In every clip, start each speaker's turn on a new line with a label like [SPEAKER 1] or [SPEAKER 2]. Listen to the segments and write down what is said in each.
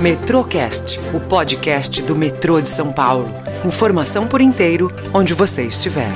[SPEAKER 1] Metrocast, o podcast do metrô de São Paulo. Informação por inteiro, onde você estiver.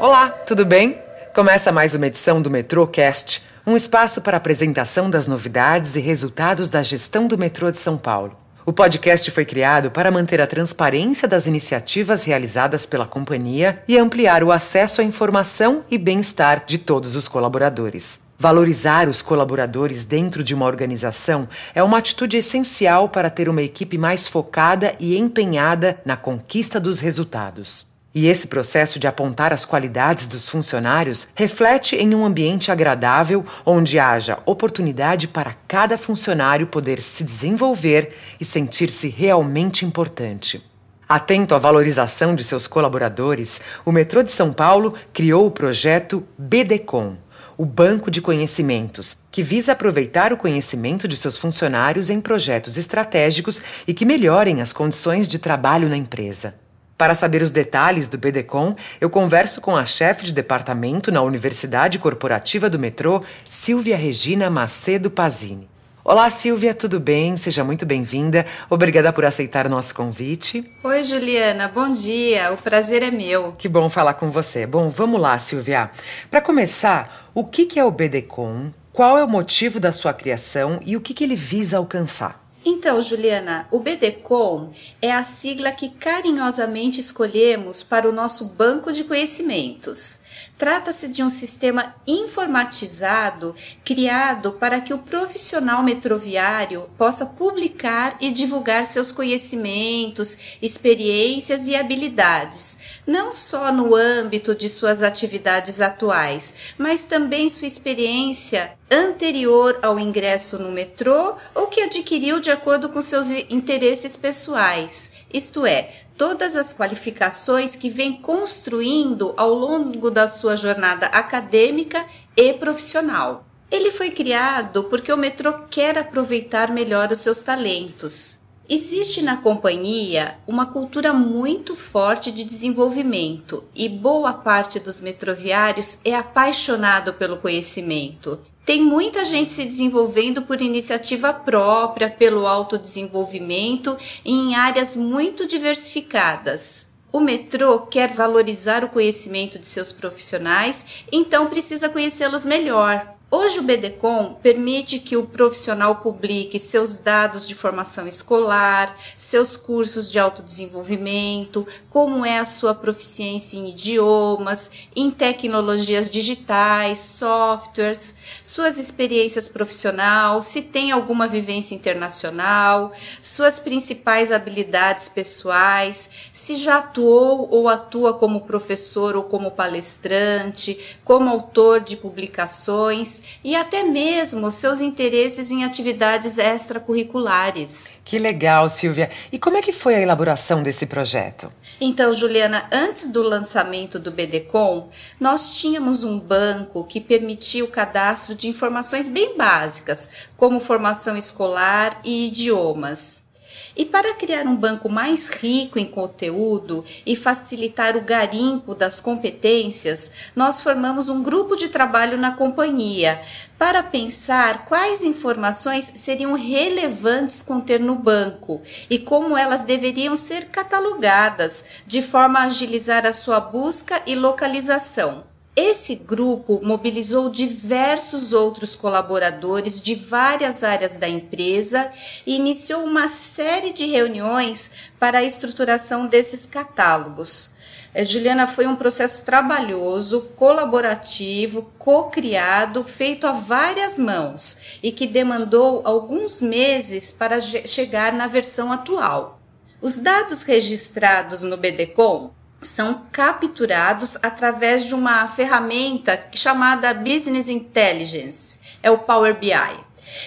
[SPEAKER 1] Olá, tudo bem? Começa mais uma edição do Metrocast, um espaço para apresentação das novidades e resultados da gestão do metrô de São Paulo. O podcast foi criado para manter a transparência das iniciativas realizadas pela companhia e ampliar o acesso à informação e bem-estar de todos os colaboradores. Valorizar os colaboradores dentro de uma organização é uma atitude essencial para ter uma equipe mais focada e empenhada na conquista dos resultados. E esse processo de apontar as qualidades dos funcionários reflete em um ambiente agradável onde haja oportunidade para cada funcionário poder se desenvolver e sentir-se realmente importante. Atento à valorização de seus colaboradores, o Metrô de São Paulo criou o projeto BDCom, o Banco de Conhecimentos, que visa aproveitar o conhecimento de seus funcionários em projetos estratégicos e que melhorem as condições de trabalho na empresa. Para saber os detalhes do BDCom, eu converso com a chefe de departamento na Universidade Corporativa do Metrô, Silvia Regina Macedo Pazini. Olá, Silvia, tudo bem? Seja muito bem-vinda. Obrigada por aceitar nosso convite.
[SPEAKER 2] Oi, Juliana, bom dia. O prazer é meu.
[SPEAKER 1] Que bom falar com você. Bom, vamos lá, Silvia. Para começar, o que é o BDCom? Qual é o motivo da sua criação e o que ele visa alcançar?
[SPEAKER 2] Então, Juliana, o BDCom é a sigla que carinhosamente escolhemos para o nosso banco de conhecimentos. Trata-se de um sistema informatizado criado para que o profissional metroviário possa publicar e divulgar seus conhecimentos, experiências e habilidades, não só no âmbito de suas atividades atuais, mas também sua experiência anterior ao ingresso no metrô ou que adquiriu de acordo com seus interesses pessoais, isto é, todas as qualificações que vem construindo ao longo da sua jornada acadêmica e profissional. Ele foi criado porque o metrô quer aproveitar melhor os seus talentos. Existe na companhia uma cultura muito forte de desenvolvimento e boa parte dos metroviários é apaixonado pelo conhecimento tem muita gente se desenvolvendo por iniciativa própria, pelo autodesenvolvimento e em áreas muito diversificadas. O metrô quer valorizar o conhecimento de seus profissionais, então precisa conhecê-los melhor. Hoje o BDCom permite que o profissional publique seus dados de formação escolar, seus cursos de autodesenvolvimento, como é a sua proficiência em idiomas, em tecnologias digitais, softwares, suas experiências profissionais, se tem alguma vivência internacional, suas principais habilidades pessoais, se já atuou ou atua como professor ou como palestrante, como autor de publicações e até mesmo seus interesses em atividades extracurriculares.
[SPEAKER 1] Que legal, Silvia. E como é que foi a elaboração desse projeto?
[SPEAKER 2] Então, Juliana, antes do lançamento do BDCom, nós tínhamos um banco que permitia o cadastro de informações bem básicas, como formação escolar e idiomas. E para criar um banco mais rico em conteúdo e facilitar o garimpo das competências, nós formamos um grupo de trabalho na companhia para pensar quais informações seriam relevantes conter no banco e como elas deveriam ser catalogadas, de forma a agilizar a sua busca e localização. Esse grupo mobilizou diversos outros colaboradores de várias áreas da empresa e iniciou uma série de reuniões para a estruturação desses catálogos. É, Juliana, foi um processo trabalhoso, colaborativo, co-criado, feito a várias mãos e que demandou alguns meses para chegar na versão atual. Os dados registrados no BDCom são capturados através de uma ferramenta chamada Business Intelligence, é o Power BI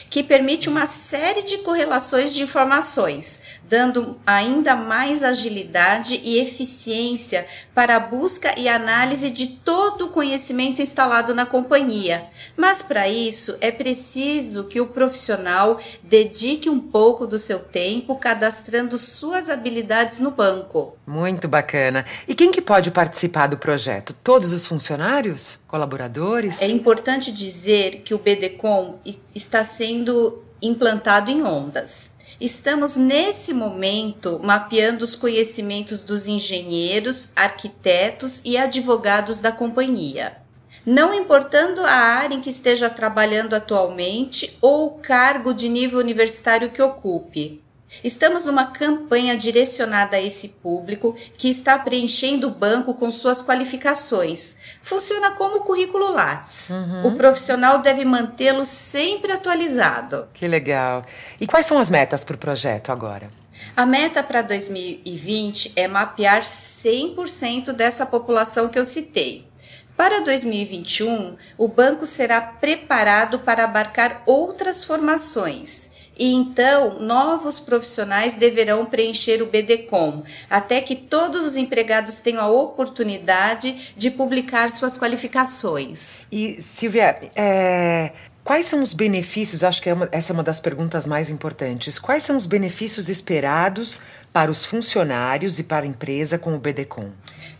[SPEAKER 2] que permite uma série de correlações de informações, dando ainda mais agilidade e eficiência para a busca e análise de todo o conhecimento instalado na companhia. Mas para isso é preciso que o profissional dedique um pouco do seu tempo cadastrando suas habilidades no banco.
[SPEAKER 1] Muito bacana. E quem que pode participar do projeto? Todos os funcionários? Colaboradores?
[SPEAKER 2] É importante dizer que o BDCom está sendo implantado em ondas. Estamos nesse momento mapeando os conhecimentos dos engenheiros, arquitetos e advogados da companhia não importando a área em que esteja trabalhando atualmente ou o cargo de nível universitário que ocupe. Estamos numa campanha direcionada a esse público que está preenchendo o banco com suas qualificações. Funciona como currículo Lattes. Uhum. O profissional deve mantê-lo sempre atualizado.
[SPEAKER 1] Que legal. E quais são as metas para o projeto agora?
[SPEAKER 2] A meta para 2020 é mapear 100% dessa população que eu citei. Para 2021, o banco será preparado para abarcar outras formações e então novos profissionais deverão preencher o BDCOM, até que todos os empregados tenham a oportunidade de publicar suas qualificações.
[SPEAKER 1] E, Silvia, é, quais são os benefícios? Acho que é uma, essa é uma das perguntas mais importantes. Quais são os benefícios esperados para os funcionários e para a empresa com o BDCOM?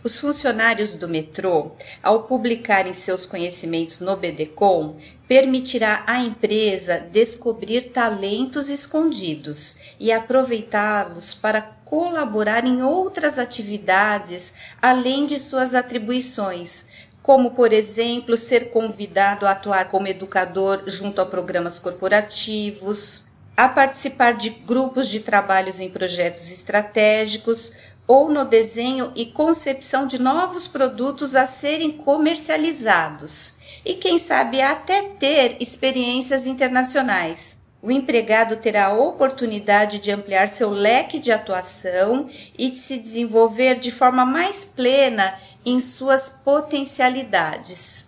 [SPEAKER 2] Os funcionários do metrô, ao publicarem seus conhecimentos no BDCom, permitirá à empresa descobrir talentos escondidos e aproveitá-los para colaborar em outras atividades além de suas atribuições, como, por exemplo, ser convidado a atuar como educador junto a programas corporativos, a participar de grupos de trabalhos em projetos estratégicos, ou no desenho e concepção de novos produtos a serem comercializados e, quem sabe, até ter experiências internacionais. O empregado terá a oportunidade de ampliar seu leque de atuação e de se desenvolver de forma mais plena em suas potencialidades.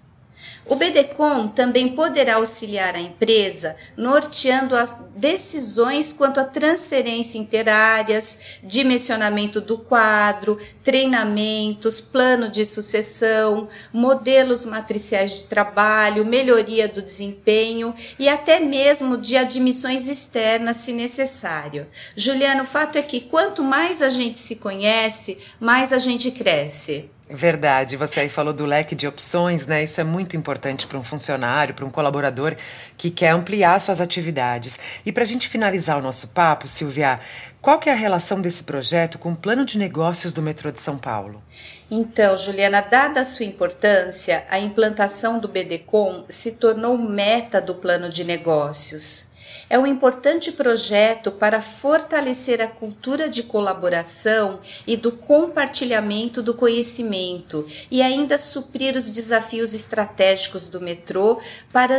[SPEAKER 2] O BDCOM também poderá auxiliar a empresa norteando as decisões quanto à transferência interáreas, dimensionamento do quadro, treinamentos, plano de sucessão, modelos matriciais de trabalho, melhoria do desempenho e até mesmo de admissões externas, se necessário. Juliano, o fato é que quanto mais a gente se conhece, mais a gente cresce.
[SPEAKER 1] Verdade, você aí falou do leque de opções, né? Isso é muito importante para um funcionário, para um colaborador que quer ampliar suas atividades. E para a gente finalizar o nosso papo, Silvia, qual que é a relação desse projeto com o plano de negócios do metrô de São Paulo?
[SPEAKER 2] Então, Juliana, dada a sua importância, a implantação do BDCom se tornou meta do plano de negócios é um importante projeto para fortalecer a cultura de colaboração e do compartilhamento do conhecimento e ainda suprir os desafios estratégicos do metrô para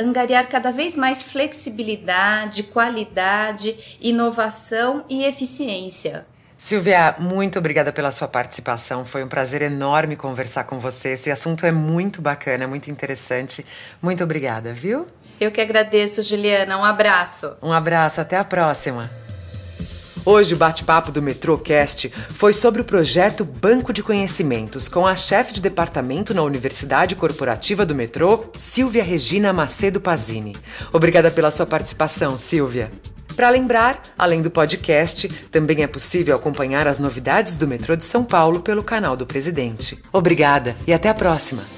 [SPEAKER 2] angariar cada vez mais flexibilidade, qualidade, inovação e eficiência.
[SPEAKER 1] Silvia, muito obrigada pela sua participação. Foi um prazer enorme conversar com você. Esse assunto é muito bacana, muito interessante. Muito obrigada, viu?
[SPEAKER 2] Eu que agradeço, Juliana. Um abraço.
[SPEAKER 1] Um abraço, até a próxima. Hoje o bate-papo do Metrocast foi sobre o projeto Banco de Conhecimentos com a chefe de departamento na Universidade Corporativa do Metrô, Silvia Regina Macedo Pazini. Obrigada pela sua participação, Silvia. Para lembrar, além do podcast, também é possível acompanhar as novidades do metrô de São Paulo pelo canal do Presidente. Obrigada e até a próxima!